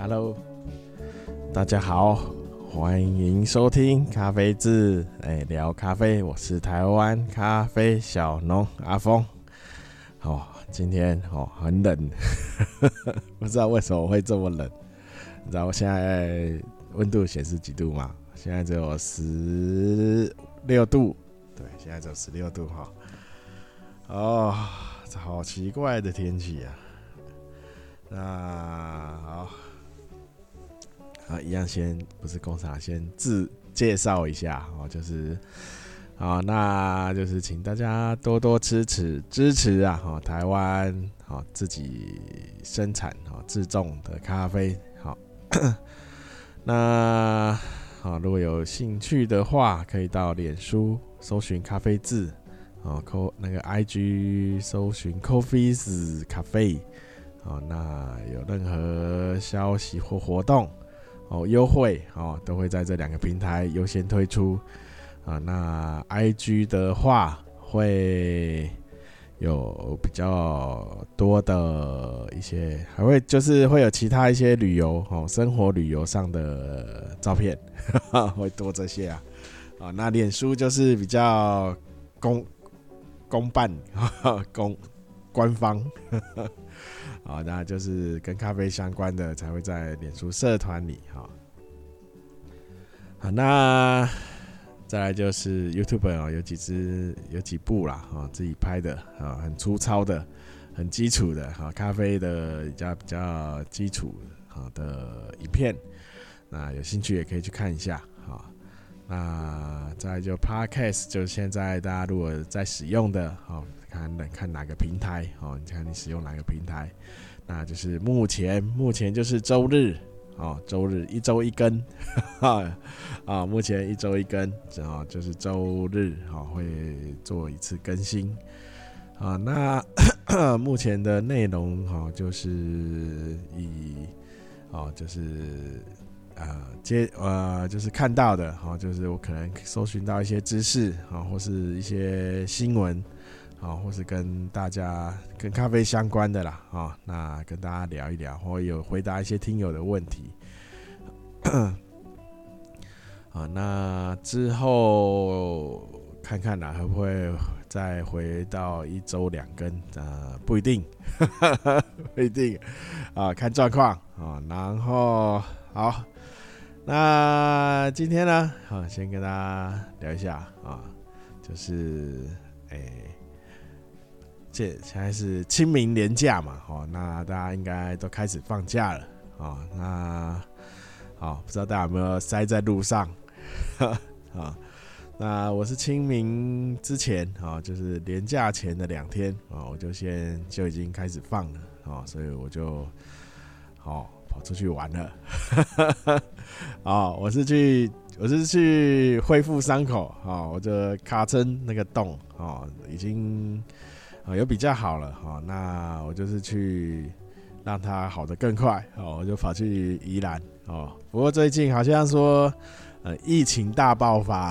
Hello，大家好，欢迎收听咖啡志，哎，聊咖啡，我是台湾咖啡小农阿峰。哦，今天哦很冷，不知道为什么会这么冷。你知道我现在温度显示几度吗？现在只有十六度，对，现在只有十六度哈。哦，这好奇怪的天气啊。那好，啊，一样先不是工厂，先自介绍一下哦，就是，啊，那就是请大家多多支持支持啊，哈，台湾好自己生产好自种的咖啡，好，那好，如果有兴趣的话，可以到脸书搜寻咖啡志，哦，扣那个 IG 搜寻 Coffee's Cafe。哦，那有任何消息或活动哦，优惠哦，都会在这两个平台优先推出啊。那 IG 的话会有比较多的一些，还会就是会有其他一些旅游哦，生活旅游上的照片呵呵 会多这些啊。啊，那脸书就是比较公公办 公官方。呵呵好，那就是跟咖啡相关的才会在脸书社团里哈。好，那再来就是 YouTube 哦，有几支有几部啦，哈，自己拍的啊，很粗糙的，很基础的哈，咖啡的比较比较基础好的影片，那有兴趣也可以去看一下哈。那再来就 Podcast，就是现在大家如果在使用的哈。看哪，看哪个平台哦？你看你使用哪个平台？那就是目前，目前就是周日哦，周日一周一更，哈啊，目前一周一更，然后就是周日哈会做一次更新啊。那 目前的内容哈就是以哦就是呃接呃就是看到的哈，就是我可能搜寻到一些知识啊，或是一些新闻。好，或是跟大家跟咖啡相关的啦，啊，那跟大家聊一聊，或有回答一些听友的问题。啊，那之后看看啦，会不会再回到一周两更？呃，不一定，不一定啊，看状况啊。然后好，那今天呢，好，先跟大家聊一下啊，就是诶。这现在是清明连假嘛，哦，那大家应该都开始放假了，哦，那好，不知道大家有没有塞在路上，啊，那我是清明之前，啊，就是连假前的两天，啊，我就先就已经开始放了，啊，所以我就好跑出去玩了，啊，我是去我是去恢复伤口，啊，我的卡针那个洞，啊，已经。啊，有比较好了哈，那我就是去让它好得更快哦，我就跑去宜兰哦。不过最近好像说，呃，疫情大爆发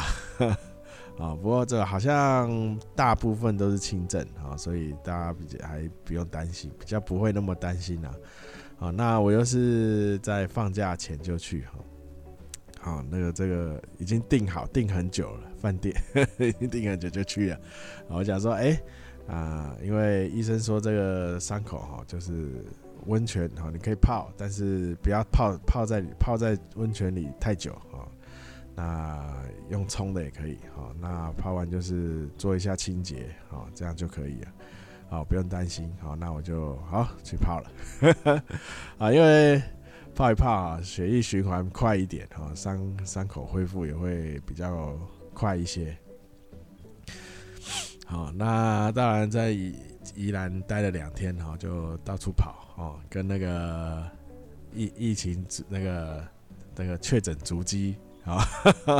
啊。不过这好像大部分都是轻症啊，所以大家比较还不用担心，比较不会那么担心啊。好，那我又是在放假前就去哈。好，那个这个已经订好，订很久了，饭店 已经订很久就去了。我想说，哎。啊，因为医生说这个伤口哈，就是温泉哈，你可以泡，但是不要泡泡在泡在温泉里太久哈。那用冲的也可以哈。那泡完就是做一下清洁哈，这样就可以了。好，不用担心。好，那我就好去泡了。啊，因为泡一泡啊，血液循环快一点哈，伤伤口恢复也会比较快一些。好，那当然在宜宜兰待了两天，哈，就到处跑，哦，跟那个疫疫情那个那个确诊足迹，啊，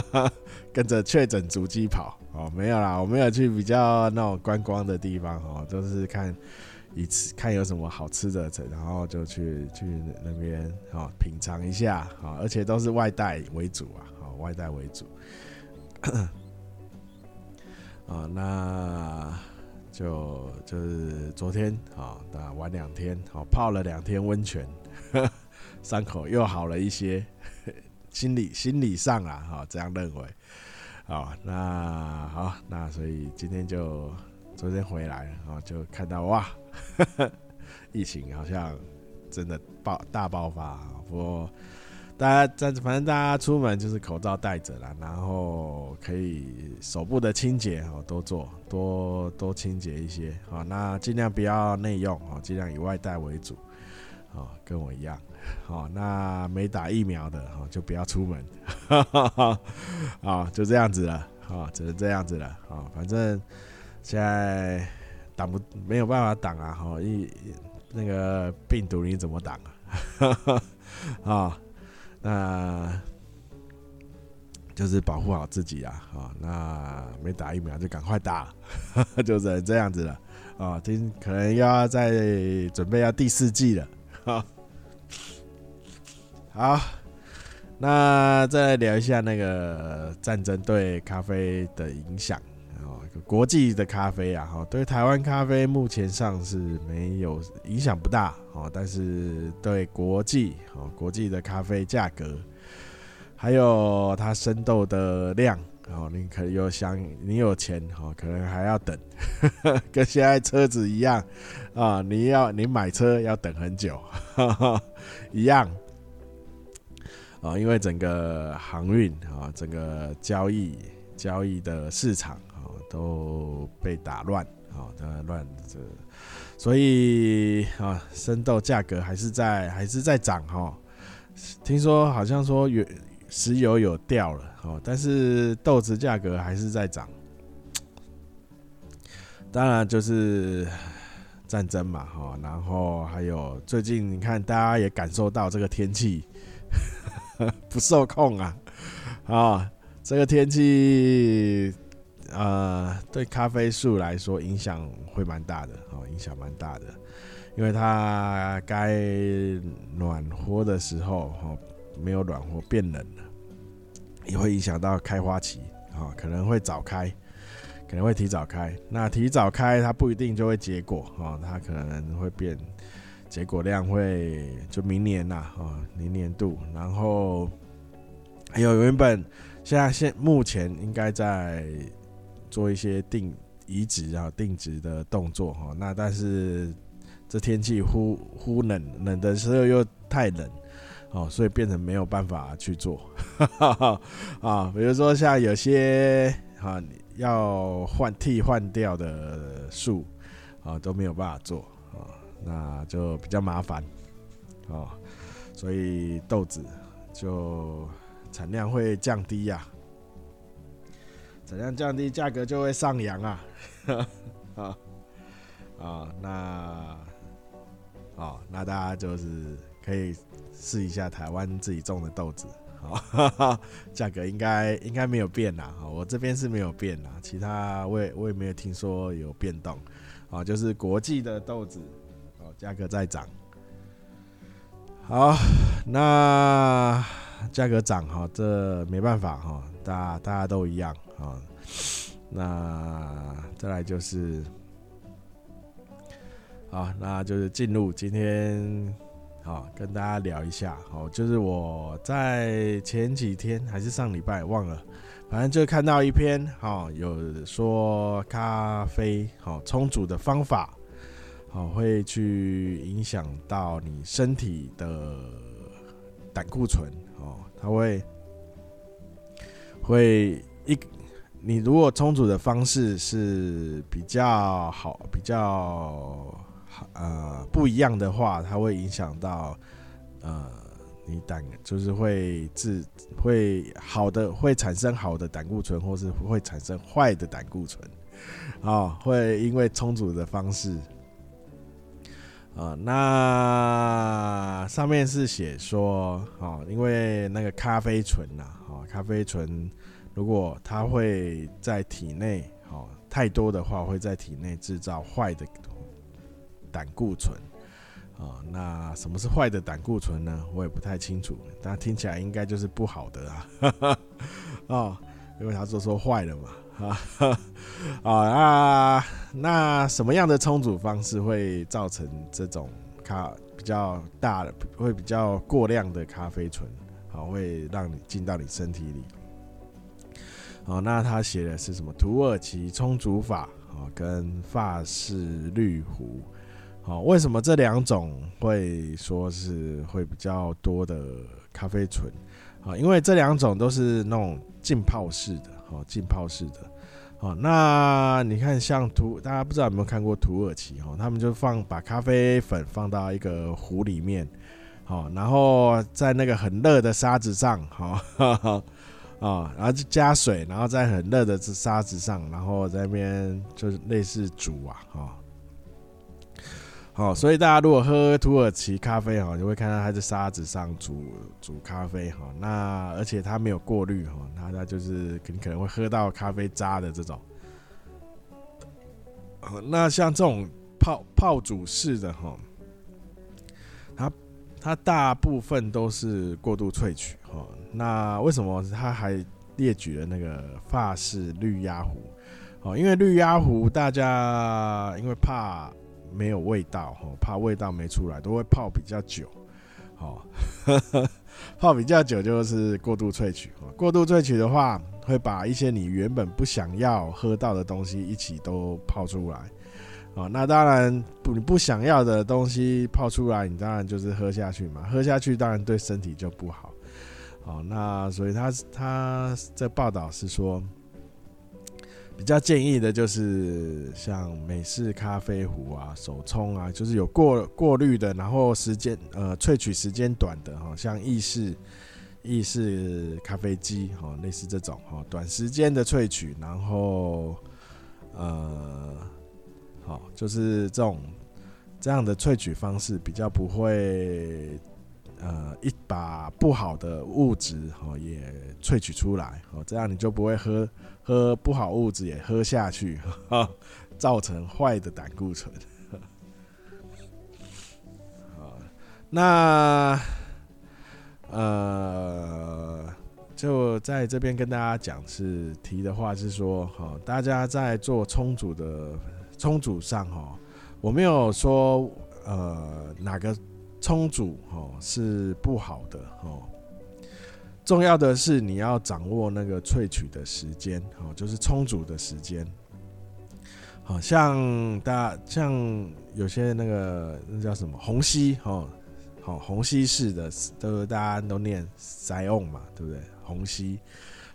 跟着确诊足迹跑，哦，没有啦，我没有去比较那种观光的地方，哦，都是看一次看有什么好吃的，然后就去去那边，哦，品尝一下，啊，而且都是外带为主啊，好，外带为主。啊，那就就是昨天啊，那玩两天，好泡了两天温泉，伤口又好了一些，心理心理上啊，哈，这样认为，好，那好，那所以今天就昨天回来，然后就看到哇，疫情好像真的爆大爆发，不过。大家在反正大家出门就是口罩戴着啦，然后可以手部的清洁哦，多做多多清洁一些好，那尽量不要内用哦，尽量以外带为主哦，跟我一样好，那没打疫苗的哦就不要出门，啊就这样子了啊，只能这样子了啊，反正现在挡不没有办法挡啊，哈一那个病毒你怎么挡啊？啊。那就是保护好自己啊！啊，那没打疫苗就赶快打，就只能这样子了啊！听可能又要再准备要第四季了。好，好，那再聊一下那个战争对咖啡的影响哦。国际的咖啡啊，哈，对台湾咖啡目前上是没有影响不大哦，但是对国际哦，国际的咖啡价格，还有它生豆的量哦，你可有想你有钱哦，可能还要等，跟现在车子一样啊，你要你买车要等很久，一样啊，因为整个航运啊，整个交易交易的市场。都被打乱，啊，当然乱这，所以啊，生豆价格还是在还是在涨哈。听说好像说原石油有掉了，哦，但是豆子价格还是在涨。当然就是战争嘛，哈，然后还有最近你看大家也感受到这个天气 不受控啊，啊，这个天气。呃，对咖啡树来说影响会蛮大的哦，影响蛮大的，因为它该暖和的时候哦，没有暖和变冷了，也会影响到开花期啊，可能会早开，可能会提早开。那提早开它不一定就会结果啊，它可能会变结果量会就明年呐啊，明年度，然后还有原本现在现目前应该在。做一些定移植啊、定植的动作哈，那但是这天气忽忽冷，冷的时候又太冷哦，所以变成没有办法去做 啊。比如说像有些啊要换替换掉的树啊都没有办法做啊，那就比较麻烦啊，所以豆子就产量会降低呀。怎样降低价格就会上扬啊？啊啊，那哦，那大家就是可以试一下台湾自己种的豆子，啊，价格应该应该没有变啦。我这边是没有变啦，其他我也我也没有听说有变动啊，就是国际的豆子哦，价格在涨。好，那价格涨哈，这没办法哈，大大家都一样。啊，那再来就是，好，那就是进入今天，好，跟大家聊一下，好，就是我在前几天还是上礼拜忘了，反正就看到一篇，好，有说咖啡好冲煮的方法，好会去影响到你身体的胆固醇，哦，它会会一。你如果充足的方式是比较好、比较呃不一样的话，它会影响到呃你胆就是会致会好的会产生好的胆固醇，或是会产生坏的胆固醇啊、哦，会因为充足的方式啊、那上面是写说啊、哦，因为那个咖啡醇呐，啊，咖啡醇。如果它会在体内，哦，太多的话，会在体内制造坏的胆固醇，啊，那什么是坏的胆固醇呢？我也不太清楚，但听起来应该就是不好的啊，哦，因为他说说坏了嘛，啊，啊，那什么样的冲煮方式会造成这种咖比较大的，会比较过量的咖啡醇，好，会让你进到你身体里。哦，那他写的是什么？土耳其冲煮法，哦，跟法式绿壶。哦，为什么这两种会说是会比较多的咖啡醇？啊，因为这两种都是那种浸泡式的，哦，浸泡式的。哦，那你看，像土，大家不知道有没有看过土耳其？哦，他们就放把咖啡粉放到一个壶里面，好，然后在那个很热的沙子上，哈，啊，然后就加水，然后在很热的这沙子上，然后在那边就是类似煮啊，哈。好，所以大家如果喝土耳其咖啡哈，就会看到它在沙子上煮煮咖啡哈。那而且它没有过滤哈，那它就是你可能会喝到咖啡渣的这种。那像这种泡泡煮式的哈，它大部分都是过度萃取哈。那为什么它还列举了那个法式绿压壶？哦，因为绿压壶大家因为怕。没有味道哈，怕味道没出来，都会泡比较久，好，泡比较久就是过度萃取。过度萃取的话，会把一些你原本不想要喝到的东西一起都泡出来。哦，那当然不，你不想要的东西泡出来，你当然就是喝下去嘛，喝下去当然对身体就不好。好，那所以他他这报道是说。比较建议的就是像美式咖啡壶啊、手冲啊，就是有过过滤的，然后时间呃萃取时间短的哈，像意式意式咖啡机哈，类似这种哈，短时间的萃取，然后呃好，就是这种这样的萃取方式比较不会。呃，一把不好的物质哦也萃取出来哦，这样你就不会喝喝不好物质也喝下去，造成坏的胆固醇。好，那呃，就在这边跟大家讲是提的话是说，哈，大家在做充足的充足上哈，我没有说呃哪个。充足哦是不好的哦，重要的是你要掌握那个萃取的时间哦，就是充足的时间。好像大像有些那个那叫什么虹吸哦，好虹吸式的都大家都念塞翁嘛，对不对？虹吸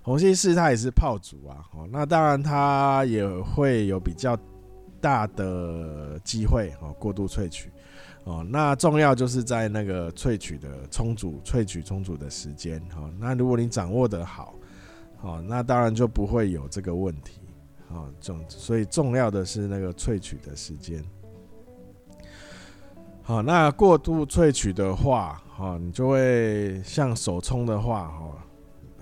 虹吸式它也是泡煮啊，哦，那当然它也会有比较大的机会哦过度萃取。哦，那重要就是在那个萃取的充足、萃取充足的时间。哈，那如果你掌握的好，好，那当然就不会有这个问题。好，重所以重要的是那个萃取的时间。好，那过度萃取的话，哈，你就会像手冲的话，哈，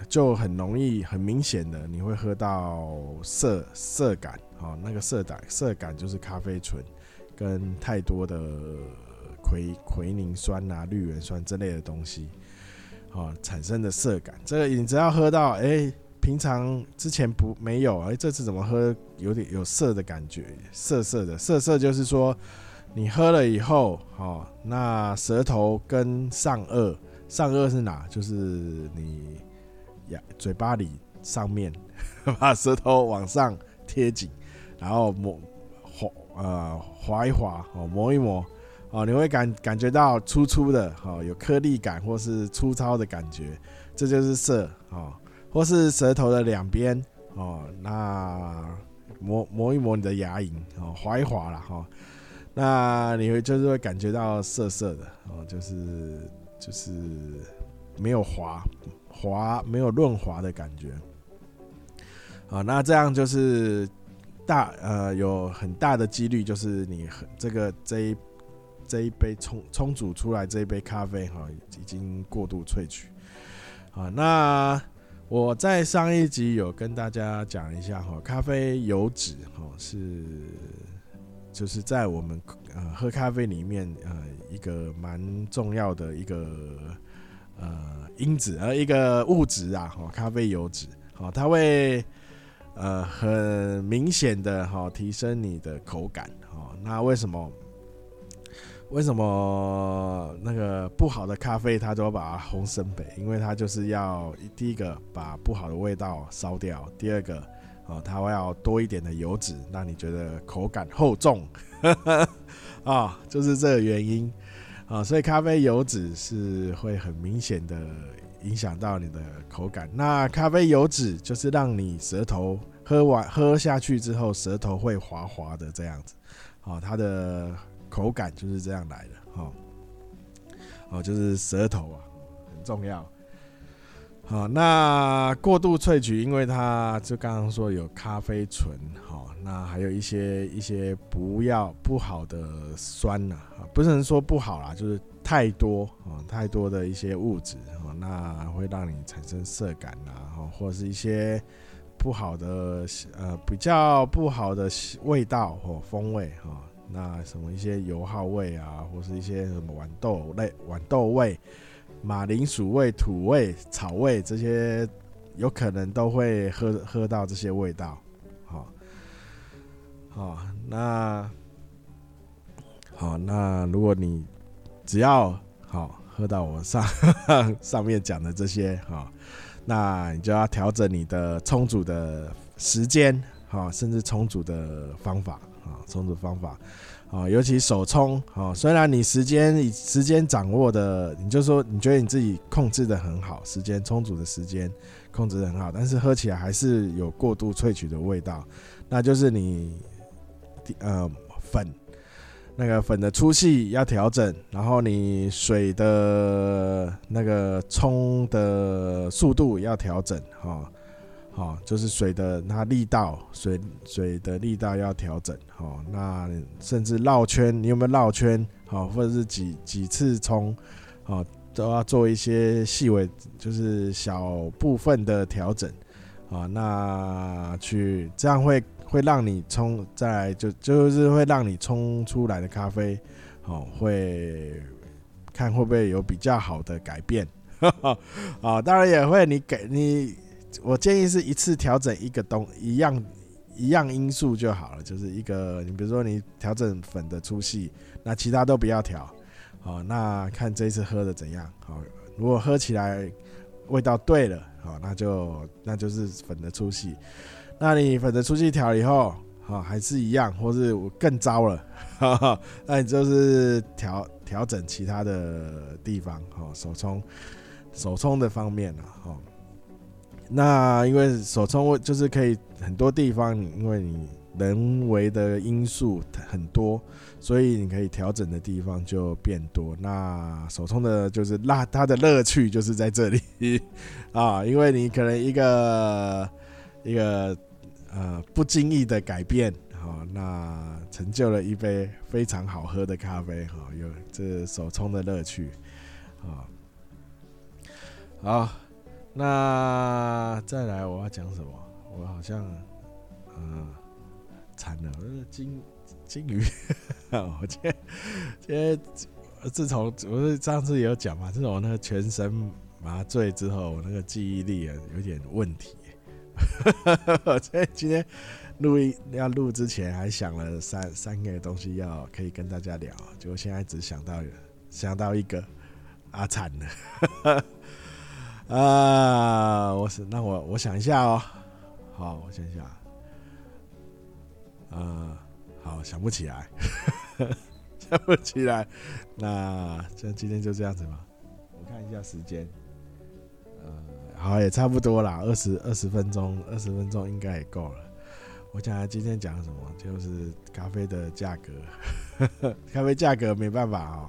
就很容易、很明显的你会喝到涩涩感。哦，那个色感色感就是咖啡醇跟太多的。奎奎宁酸啊、绿原酸之类的东西，哦，产生的色感，这个你只要喝到，哎、平常之前不没有，哎、这次怎么喝有点有涩的感觉，涩涩的，涩涩就是说你喝了以后，哦，那舌头跟上颚，上颚是哪？就是你呀，嘴巴里上面，把舌头往上贴紧，然后磨滑呃滑一滑，哦，磨一磨。哦，你会感感觉到粗粗的，哦，有颗粒感或是粗糙的感觉，这就是涩，哦，或是舌头的两边，哦，那磨磨一磨你的牙龈，哦，滑一滑了，哈，那你会就是会感觉到涩涩的，哦，就是就是没有滑滑没有润滑的感觉，啊，那这样就是大呃有很大的几率就是你这个这一。这一杯冲冲煮出来这一杯咖啡哈，已经过度萃取啊。那我在上一集有跟大家讲一下哈，咖啡油脂哈是就是在我们呃喝咖啡里面呃一个蛮重要的一个呃因子呃一个物质啊哈，咖啡油脂好，它会呃很明显的哈提升你的口感哈。那为什么？为什么那个不好的咖啡它都要把它烘深焙？因为它就是要第一个把不好的味道烧掉，第二个哦，它会要多一点的油脂，让你觉得口感厚重 啊，就是这个原因啊，所以咖啡油脂是会很明显的影响到你的口感。那咖啡油脂就是让你舌头喝完喝下去之后，舌头会滑滑的这样子，啊，它的。口感就是这样来的，哦，哦，就是舌头啊，很重要。好，那过度萃取，因为它就刚刚说有咖啡醇，好，那还有一些一些不要不好的酸呐，啊，不是说不好啦，就是太多啊，太多的一些物质，啊，那会让你产生色感呐，或者是一些不好的呃比较不好的味道或风味，哈。那什么一些油耗味啊，或是一些什么豌豆类、豌豆味、马铃薯味、土味、草味这些，有可能都会喝喝到这些味道。好，好，那好，那如果你只要好喝到我上 上面讲的这些，哈，那你就要调整你的冲煮的时间，好，甚至冲煮的方法。啊，冲煮方法，啊，尤其手冲，啊，虽然你时间时间掌握的，你就说你觉得你自己控制的很好，时间充足的时间控制的很好，但是喝起来还是有过度萃取的味道，那就是你，呃，粉那个粉的粗细要调整，然后你水的那个冲的速度要调整，哈。好，就是水的它力道，水水的力道要调整。好，那甚至绕圈，你有没有绕圈？好，或者是几几次冲，好，都要做一些细微，就是小部分的调整。啊，那去这样会会让你冲，再就就是会让你冲出来的咖啡，好，会看会不会有比较好的改变。啊，当然也会，你给你。我建议是一次调整一个东一样一样因素就好了，就是一个你比如说你调整粉的粗细，那其他都不要调，好，那看这一次喝的怎样，好，如果喝起来味道对了，好，那就那就是粉的粗细，那你粉的粗细调以后，好，还是一样，或是我更糟了，哈哈，那你就是调调整其他的地方，好，手冲手冲的方面了，好。那因为手冲就是可以很多地方，因为你人为的因素很多，所以你可以调整的地方就变多。那手冲的就是那它的乐趣就是在这里 啊，因为你可能一个一个呃不经意的改变，好，那成就了一杯非常好喝的咖啡，哈，有这手冲的乐趣，啊，好。那再来，我要讲什么？我好像，嗯，惨了，我是金金鱼。我今天今天自从我是上次有讲嘛，自从我那个全身麻醉之后，我那个记忆力啊有点问题。所 以今天录音要录之前，还想了三三个东西要可以跟大家聊，结果现在只想到想到一个，啊，惨了。啊，我是那我我想一下哦，好，我想一下，啊，好，想不起来，想不起来，那这今天就这样子吧。我看一下时间，呃，好，也差不多啦，二十二十分钟，二十分钟应该也够了。我想今天讲什么，就是咖啡的价格，咖啡价格没办法哦，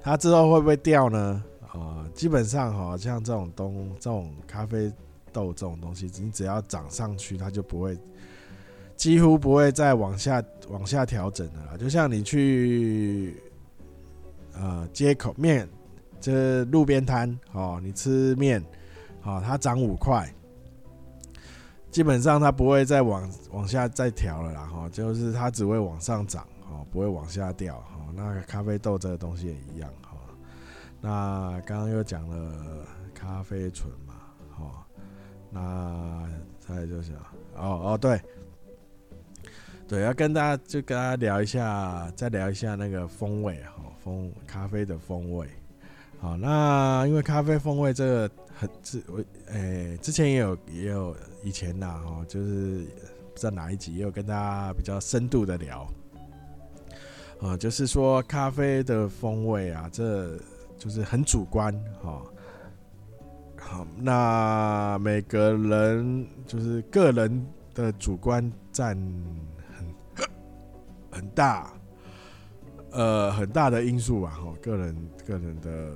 它之后会不会掉呢？啊，基本上哈，像这种东这种咖啡豆这种东西，你只要涨上去，它就不会，几乎不会再往下往下调整的啦。就像你去呃街口面，这路边摊哦，你吃面，好，它涨五块，基本上它不会再往往下再调了啦。哈，就是它只会往上涨，哦，不会往下掉。哦，那咖啡豆这个东西也一样。哈那刚刚又讲了咖啡醇嘛，好，那再就是哦哦对，对，要跟大家就跟大家聊一下，再聊一下那个风味哈，风咖啡的风味。好，那因为咖啡风味这个很之我诶，之前也有也有以前呐哈，就是不知道哪一集也有跟大家比较深度的聊。啊，就是说咖啡的风味啊，这就是很主观哈。好，那每个人就是个人的主观占很很大，呃，很大的因素吧。哈，个人个人的，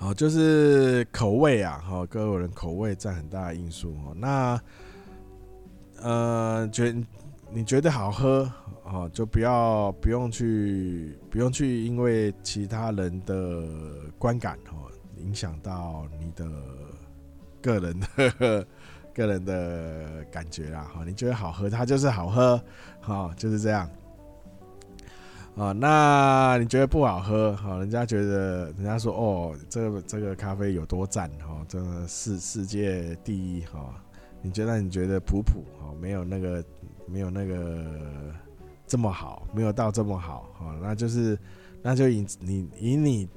好，就是口味啊，哈，个人口味占很大的因素哦。那呃，觉你觉得好喝？哦，就不要不用去不用去，因为其他人的观感哦，影响到你的个人的个人的感觉啦。哈，你觉得好喝，它就是好喝，哈，就是这样。啊，那你觉得不好喝，哈，人家觉得人家说哦，这个这个咖啡有多赞，哈，这个世世界第一，哈，你觉得你觉得普普，哈，没有那个没有那个。这么好，没有到这么好，好，那就是，那就以你以你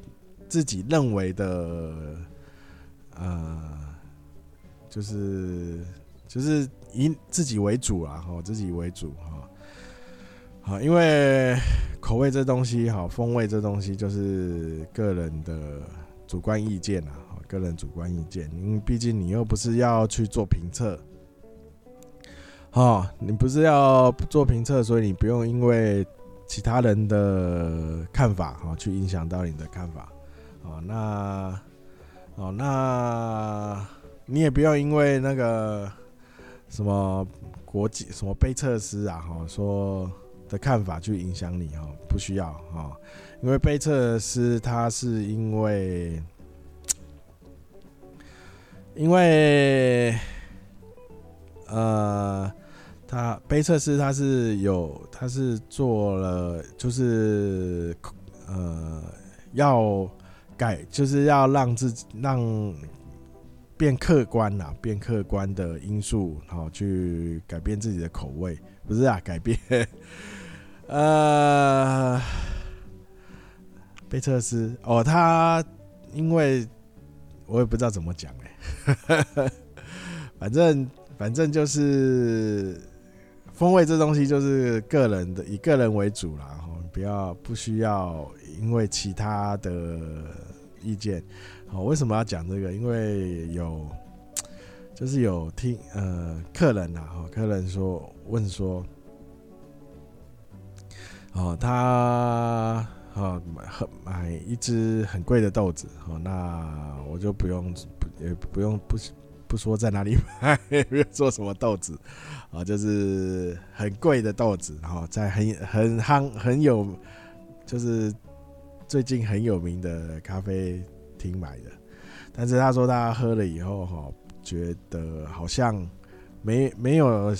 自己认为的，呃，就是就是以自己为主啊，哈，自己为主哈，好，因为口味这东西，哈，风味这东西就是个人的主观意见啊，个人主观意见，因为毕竟你又不是要去做评测。好，你不是要做评测，所以你不用因为其他人的看法哈，去影响到你的看法。哦，那哦，那你也不要因为那个什么国际什么杯测师啊哈说的看法去影响你哈，不需要哈，因为杯测师他是因为因为呃。他杯测师他是有，他是做了，就是呃，要改，就是要让自己让变客观啊，变客观的因素，然后去改变自己的口味，不是啊，改变，呃，贝特斯哦，他因为我也不知道怎么讲哎，反正反正就是。风味这东西就是个人的，以个人为主啦，不要不需要因为其他的意见。好，为什么要讲这个？因为有就是有听呃客人呐，哈，客人说问说，哦，他哦买很买一支很贵的豆子，哦，那我就不用不也不用不不说在哪里买，不用说什么豆子。啊，就是很贵的豆子，然后在很很夯很有，就是最近很有名的咖啡厅买的。但是他说他喝了以后，哈，觉得好像没没有，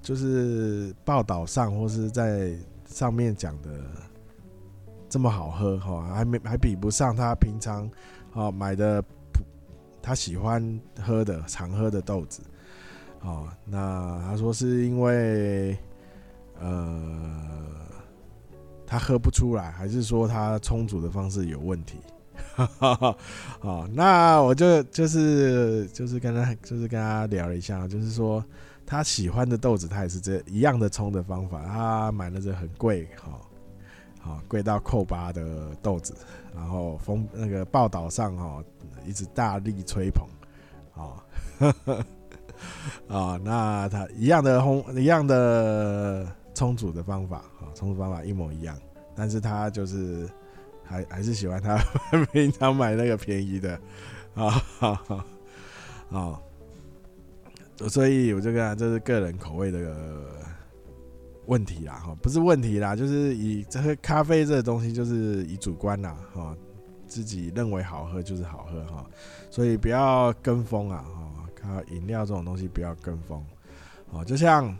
就是报道上或是在上面讲的这么好喝，哈，还没还比不上他平常啊买的他喜欢喝的常喝的豆子。哦，那他说是因为，呃，他喝不出来，还是说他充足的方式有问题？哈 哈好，那我就就是就是跟他就是跟他聊了一下，就是说他喜欢的豆子，他也是这一样的冲的方法。他买了这很贵，哈，好贵到扣八的豆子，然后封那个报道上哈一直大力吹捧，啊。啊、哦，那他一样的烘，一样的冲煮的方法，啊，冲煮方法一模一样，但是他就是还还是喜欢他 平常买那个便宜的，啊，好好好，所以我就跟他这是个人口味的问题啦，哈，不是问题啦，就是以这个咖啡这东西就是以主观啦，哈，自己认为好喝就是好喝哈，所以不要跟风啊，哈。咖，饮料这种东西不要跟风，哦，就像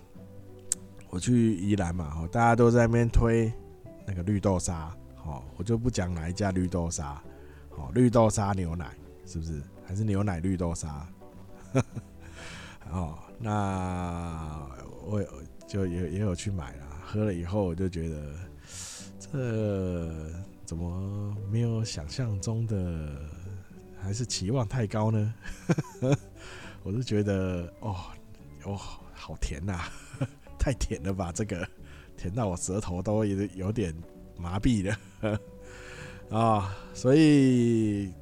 我去宜兰嘛，哦，大家都在那边推那个绿豆沙，哦，我就不讲哪一家绿豆沙，哦，绿豆沙牛奶是不是？还是牛奶绿豆沙？哦，那我就也也有去买了，喝了以后我就觉得这怎么没有想象中的，还是期望太高呢？我就觉得哦哦，好甜呐，太甜了吧，这个甜到我舌头都有有点麻痹了 啊，所以。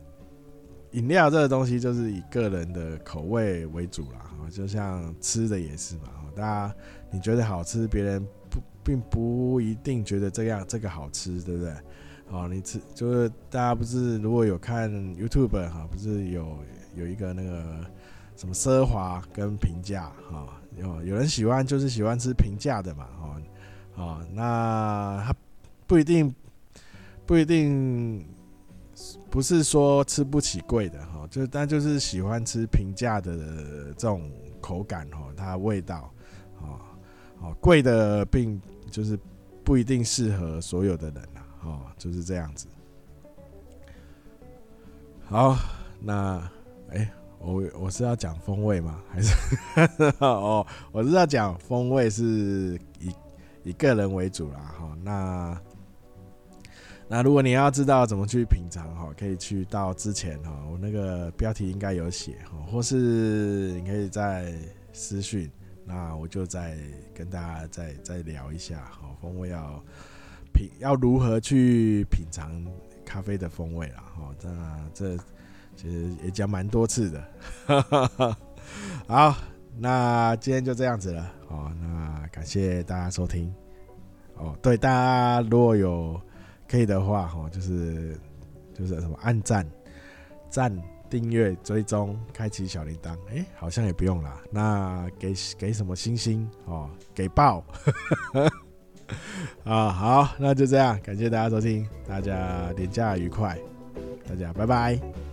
饮料这个东西就是以个人的口味为主啦，就像吃的也是嘛，大家你觉得好吃，别人不并不一定觉得这样这个好吃，对不对？哦，你吃就是大家不是如果有看 YouTube 哈，不是有有一个那个什么奢华跟平价哈，有有人喜欢就是喜欢吃平价的嘛，哦，那他不一定不一定。不是说吃不起贵的哈，就但就是喜欢吃平价的这种口感哈，它味道啊，哦贵的并就是不一定适合所有的人呐，哦就是这样子。好，那哎，我我是要讲风味吗？还是 哦，我是要讲风味是以以个人为主啦哈，那。那如果你要知道怎么去品尝哈，可以去到之前哈，我那个标题应该有写哈，或是你可以在私讯，那我就再跟大家再再聊一下哈，风味要品要如何去品尝咖啡的风味啦哈，那这其实也讲蛮多次的，好，那今天就这样子了哦，那感谢大家收听哦，对大家如果有。可以的话，哈，就是就是什么按赞、赞、订阅、追踪、开启小铃铛，哎、好像也不用啦。那给给什么星星哦？给爆 啊！好，那就这样，感谢大家收听，大家廉假愉快，大家拜拜。